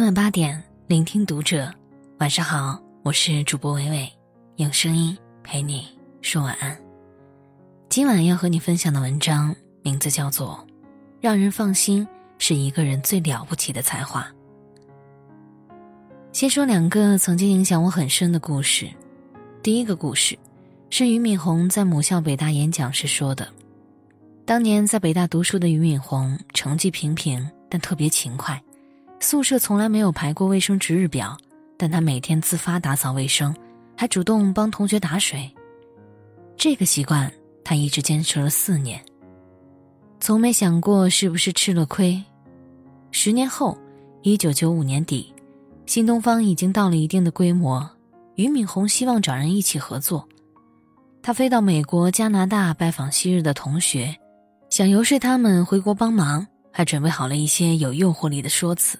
今晚八点，聆听读者。晚上好，我是主播伟伟，用声音陪你说晚安。今晚要和你分享的文章名字叫做《让人放心是一个人最了不起的才华》。先说两个曾经影响我很深的故事。第一个故事，是俞敏洪在母校北大演讲时说的。当年在北大读书的俞敏洪，成绩平平，但特别勤快。宿舍从来没有排过卫生值日表，但他每天自发打扫卫生，还主动帮同学打水。这个习惯他一直坚持了四年，从没想过是不是吃了亏。十年后，一九九五年底，新东方已经到了一定的规模，俞敏洪希望找人一起合作。他飞到美国、加拿大拜访昔日的同学，想游说他们回国帮忙，还准备好了一些有诱惑力的说辞。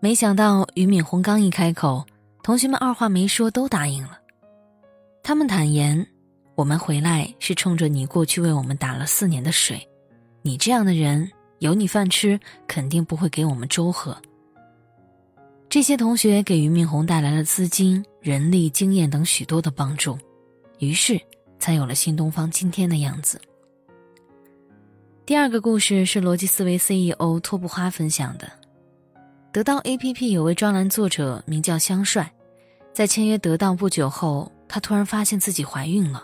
没想到俞敏洪刚一开口，同学们二话没说都答应了。他们坦言：“我们回来是冲着你过去为我们打了四年的水，你这样的人有你饭吃，肯定不会给我们粥喝。”这些同学给俞敏洪带来了资金、人力、经验等许多的帮助，于是才有了新东方今天的样子。第二个故事是逻辑思维 CEO 托布花分享的。得到 APP 有位专栏作者名叫香帅，在签约得到不久后，他突然发现自己怀孕了。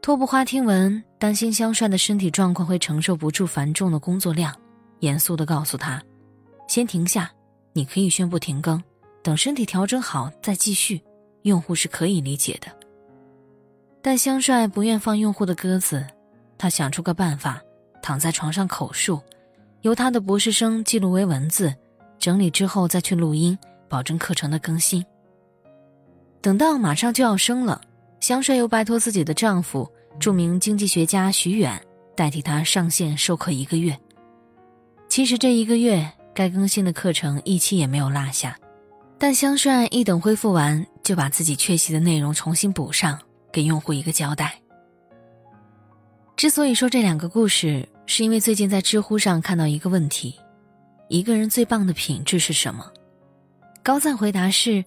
托布花听闻，担心香帅的身体状况会承受不住繁重的工作量，严肃地告诉他：“先停下，你可以宣布停更，等身体调整好再继续。”用户是可以理解的。但香帅不愿放用户的鸽子，他想出个办法，躺在床上口述，由他的博士生记录为文字。整理之后再去录音，保证课程的更新。等到马上就要生了，香帅又拜托自己的丈夫，著名经济学家徐远代替他上线授课一个月。其实这一个月该更新的课程一期也没有落下，但香帅一等恢复完，就把自己缺席的内容重新补上，给用户一个交代。之所以说这两个故事，是因为最近在知乎上看到一个问题。一个人最棒的品质是什么？高赞回答是：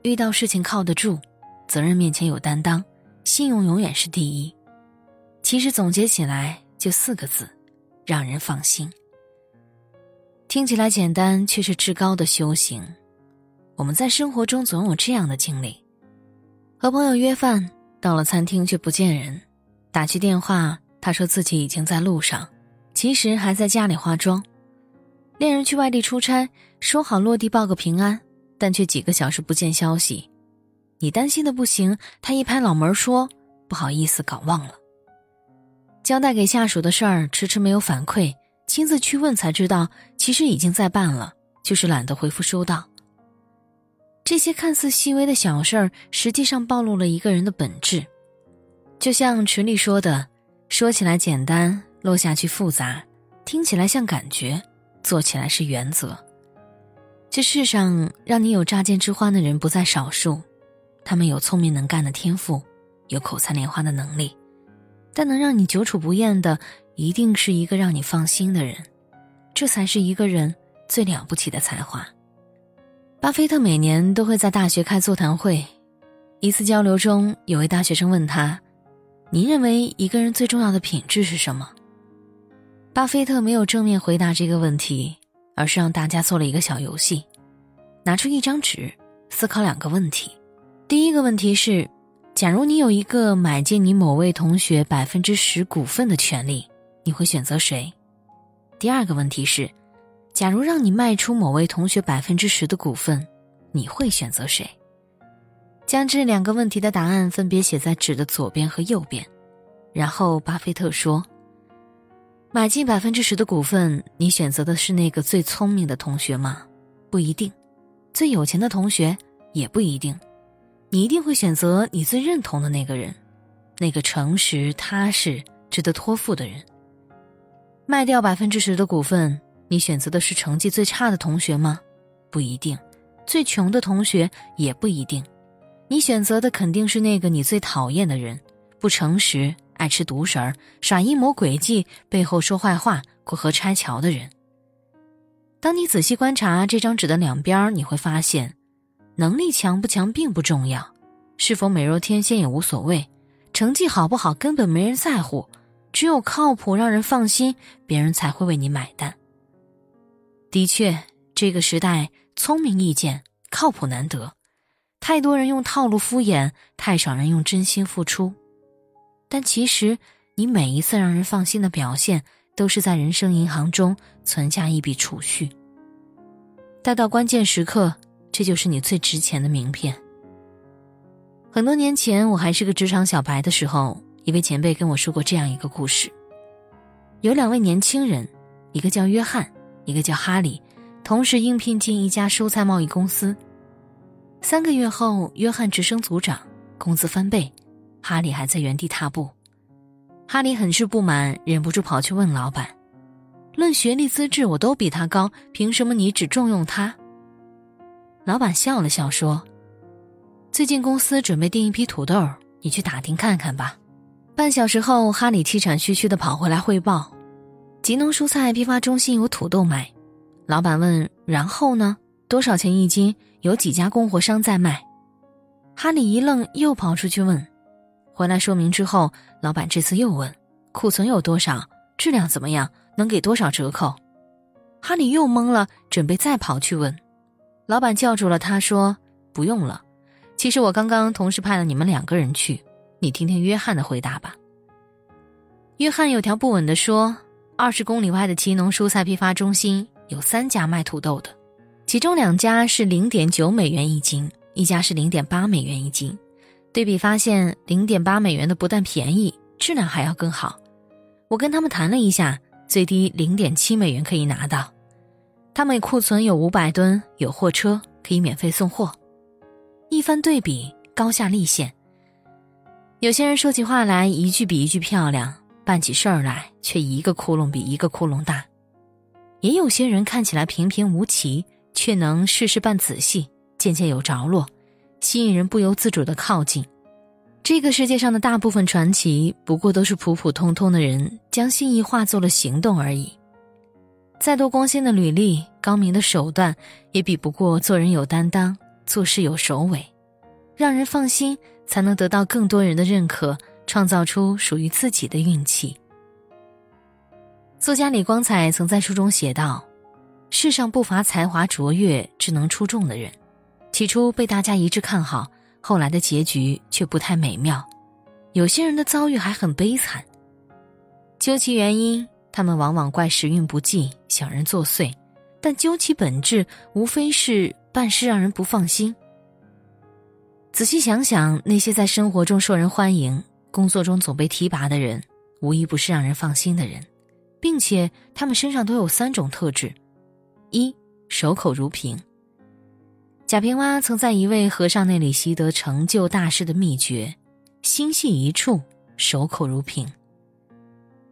遇到事情靠得住，责任面前有担当，信用永远是第一。其实总结起来就四个字：让人放心。听起来简单，却是至高的修行。我们在生活中总有这样的经历：和朋友约饭，到了餐厅却不见人，打去电话，他说自己已经在路上，其实还在家里化妆。恋人去外地出差，说好落地报个平安，但却几个小时不见消息。你担心的不行，他一拍脑门说：“不好意思，搞忘了。”交代给下属的事儿迟迟没有反馈，亲自去问才知道，其实已经在办了，就是懒得回复收到。这些看似细微的小事儿，实际上暴露了一个人的本质。就像群里说的：“说起来简单，落下去复杂，听起来像感觉。”做起来是原则。这世上让你有乍见之欢的人不在少数，他们有聪明能干的天赋，有口才莲花的能力，但能让你久处不厌的，一定是一个让你放心的人。这才是一个人最了不起的才华。巴菲特每年都会在大学开座谈会，一次交流中，有位大学生问他：“您认为一个人最重要的品质是什么？”巴菲特没有正面回答这个问题，而是让大家做了一个小游戏，拿出一张纸，思考两个问题。第一个问题是：假如你有一个买进你某位同学百分之十股份的权利，你会选择谁？第二个问题是：假如让你卖出某位同学百分之十的股份，你会选择谁？将这两个问题的答案分别写在纸的左边和右边，然后巴菲特说。买进百分之十的股份，你选择的是那个最聪明的同学吗？不一定，最有钱的同学也不一定。你一定会选择你最认同的那个人，那个诚实踏实、值得托付的人。卖掉百分之十的股份，你选择的是成绩最差的同学吗？不一定，最穷的同学也不一定。你选择的肯定是那个你最讨厌的人，不诚实。爱吃独食儿、耍阴谋诡计、背后说坏话、过河拆桥的人。当你仔细观察这张纸的两边，你会发现，能力强不强并不重要，是否美若天仙也无所谓，成绩好不好根本没人在乎，只有靠谱让人放心，别人才会为你买单。的确，这个时代聪明易见，靠谱难得，太多人用套路敷衍，太少人用真心付出。但其实，你每一次让人放心的表现。都是在人生银行中存下一笔储蓄，待到关键时刻，这就是你最值钱的名片。很多年前，我还是个职场小白的时候，一位前辈跟我说过这样一个故事：有两位年轻人，一个叫约翰，一个叫哈里，同时应聘进一家蔬菜贸易公司。三个月后，约翰直升组长，工资翻倍，哈里还在原地踏步。哈利很是不满，忍不住跑去问老板：“论学历资质，我都比他高，凭什么你只重用他？”老板笑了笑说：“最近公司准备订一批土豆，你去打听看看吧。”半小时后，哈利气喘吁吁的跑回来汇报：“吉农蔬菜批发中心有土豆卖。”老板问：“然后呢？多少钱一斤？有几家供货商在卖？”哈利一愣，又跑出去问。回来说明之后，老板这次又问：“库存有多少？质量怎么样？能给多少折扣？”哈利又懵了，准备再跑去问。老板叫住了他，说：“不用了。其实我刚刚同时派了你们两个人去，你听听约翰的回答吧。”约翰有条不紊地说：“二十公里外的奇农蔬菜批发中心有三家卖土豆的，其中两家是零点九美元一斤，一家是零点八美元一斤。”对比发现，零点八美元的不但便宜，质量还要更好。我跟他们谈了一下，最低零点七美元可以拿到。他们库存有五百吨，有货车可以免费送货。一番对比，高下立现。有些人说起话来一句比一句漂亮，办起事儿来却一个窟窿比一个窟窿大。也有些人看起来平平无奇，却能事事办仔细，件件有着落。吸引人不由自主的靠近。这个世界上的大部分传奇，不过都是普普通通的人将心意化作了行动而已。再多光鲜的履历、高明的手段，也比不过做人有担当、做事有首尾，让人放心，才能得到更多人的认可，创造出属于自己的运气。作家李光彩曾在书中写道：“世上不乏才华卓越、智能出众的人。”起初被大家一致看好，后来的结局却不太美妙。有些人的遭遇还很悲惨。究其原因，他们往往怪时运不济、小人作祟，但究其本质，无非是办事让人不放心。仔细想想，那些在生活中受人欢迎、工作中总被提拔的人，无一不是让人放心的人，并且他们身上都有三种特质：一、守口如瓶。贾平凹曾在一位和尚那里习得成就大事的秘诀：心系一处，守口如瓶。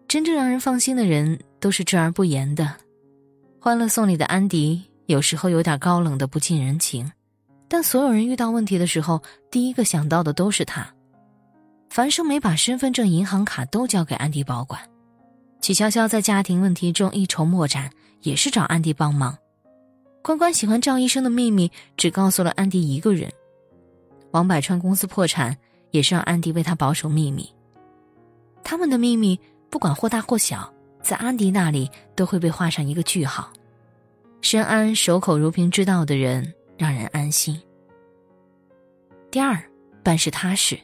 真正让人放心的人，都是知而不言的。《欢乐颂》里的安迪有时候有点高冷的不近人情，但所有人遇到问题的时候，第一个想到的都是他。樊胜美把身份证、银行卡都交给安迪保管，曲筱绡在家庭问题中一筹莫展，也是找安迪帮忙。关关喜欢赵医生的秘密，只告诉了安迪一个人。王百川公司破产，也是让安迪为他保守秘密。他们的秘密不管或大或小，在安迪那里都会被画上一个句号。深谙守口如瓶之道的人，让人安心。第二，办事踏实。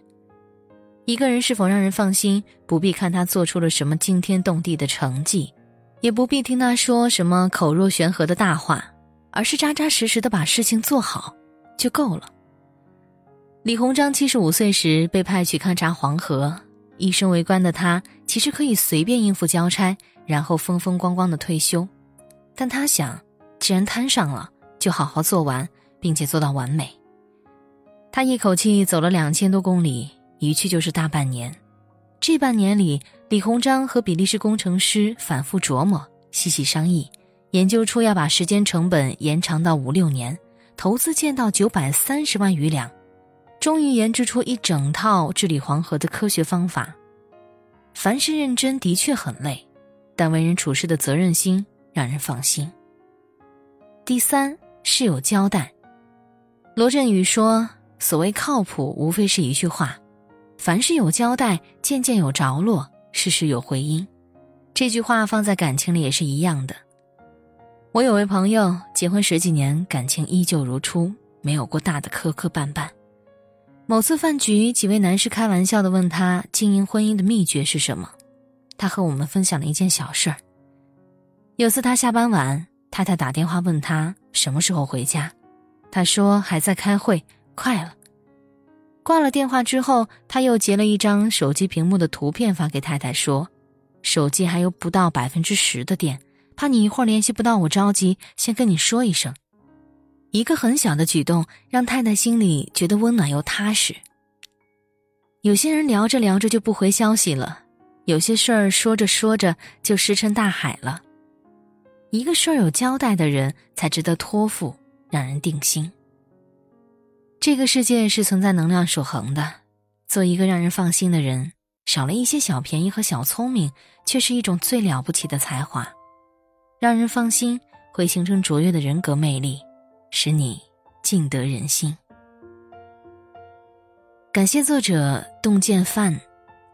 一个人是否让人放心，不必看他做出了什么惊天动地的成绩，也不必听他说什么口若悬河的大话。而是扎扎实实的把事情做好就够了。李鸿章七十五岁时被派去勘察黄河，一生为官的他其实可以随便应付交差，然后风风光光的退休。但他想，既然摊上了，就好好做完，并且做到完美。他一口气走了两千多公里，一去就是大半年。这半年里，李鸿章和比利时工程师反复琢磨，细细商议。研究出要把时间成本延长到五六年，投资建到九百三十万余两，终于研制出一整套治理黄河的科学方法。凡事认真的确很累，但为人处事的责任心让人放心。第三是有交代。罗振宇说：“所谓靠谱，无非是一句话：凡事有交代，件件有着落，事事有回音。”这句话放在感情里也是一样的。我有位朋友，结婚十几年，感情依旧如初，没有过大的磕磕绊绊。某次饭局，几位男士开玩笑的问他经营婚姻的秘诀是什么，他和我们分享了一件小事儿。有次他下班晚，太太打电话问他什么时候回家。他说还在开会，快了。挂了电话之后，他又截了一张手机屏幕的图片发给太太，说：“手机还有不到百分之十的电，怕你一会儿联系不到我着急，先跟你说一声。”一个很小的举动，让太太心里觉得温暖又踏实。有些人聊着聊着就不回消息了，有些事儿说着说着就石沉大海了。一个事儿有交代的人，才值得托付。让人定心。这个世界是存在能量守恒的，做一个让人放心的人，少了一些小便宜和小聪明，却是一种最了不起的才华。让人放心，会形成卓越的人格魅力，使你尽得人心。感谢作者洞见范，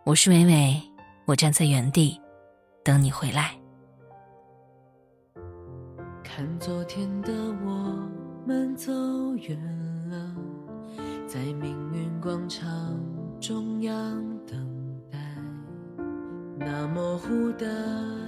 我是伟伟，我站在原地，等你回来。看昨天的我。们走远了，在命运广场中央等待。那模糊的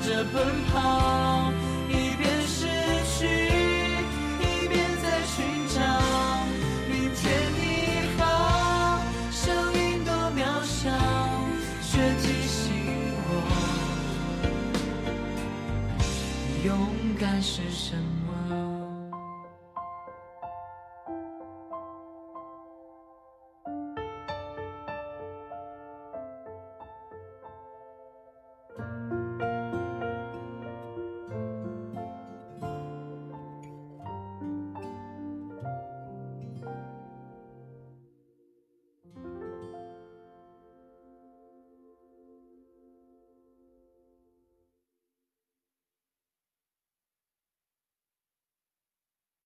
着奔跑，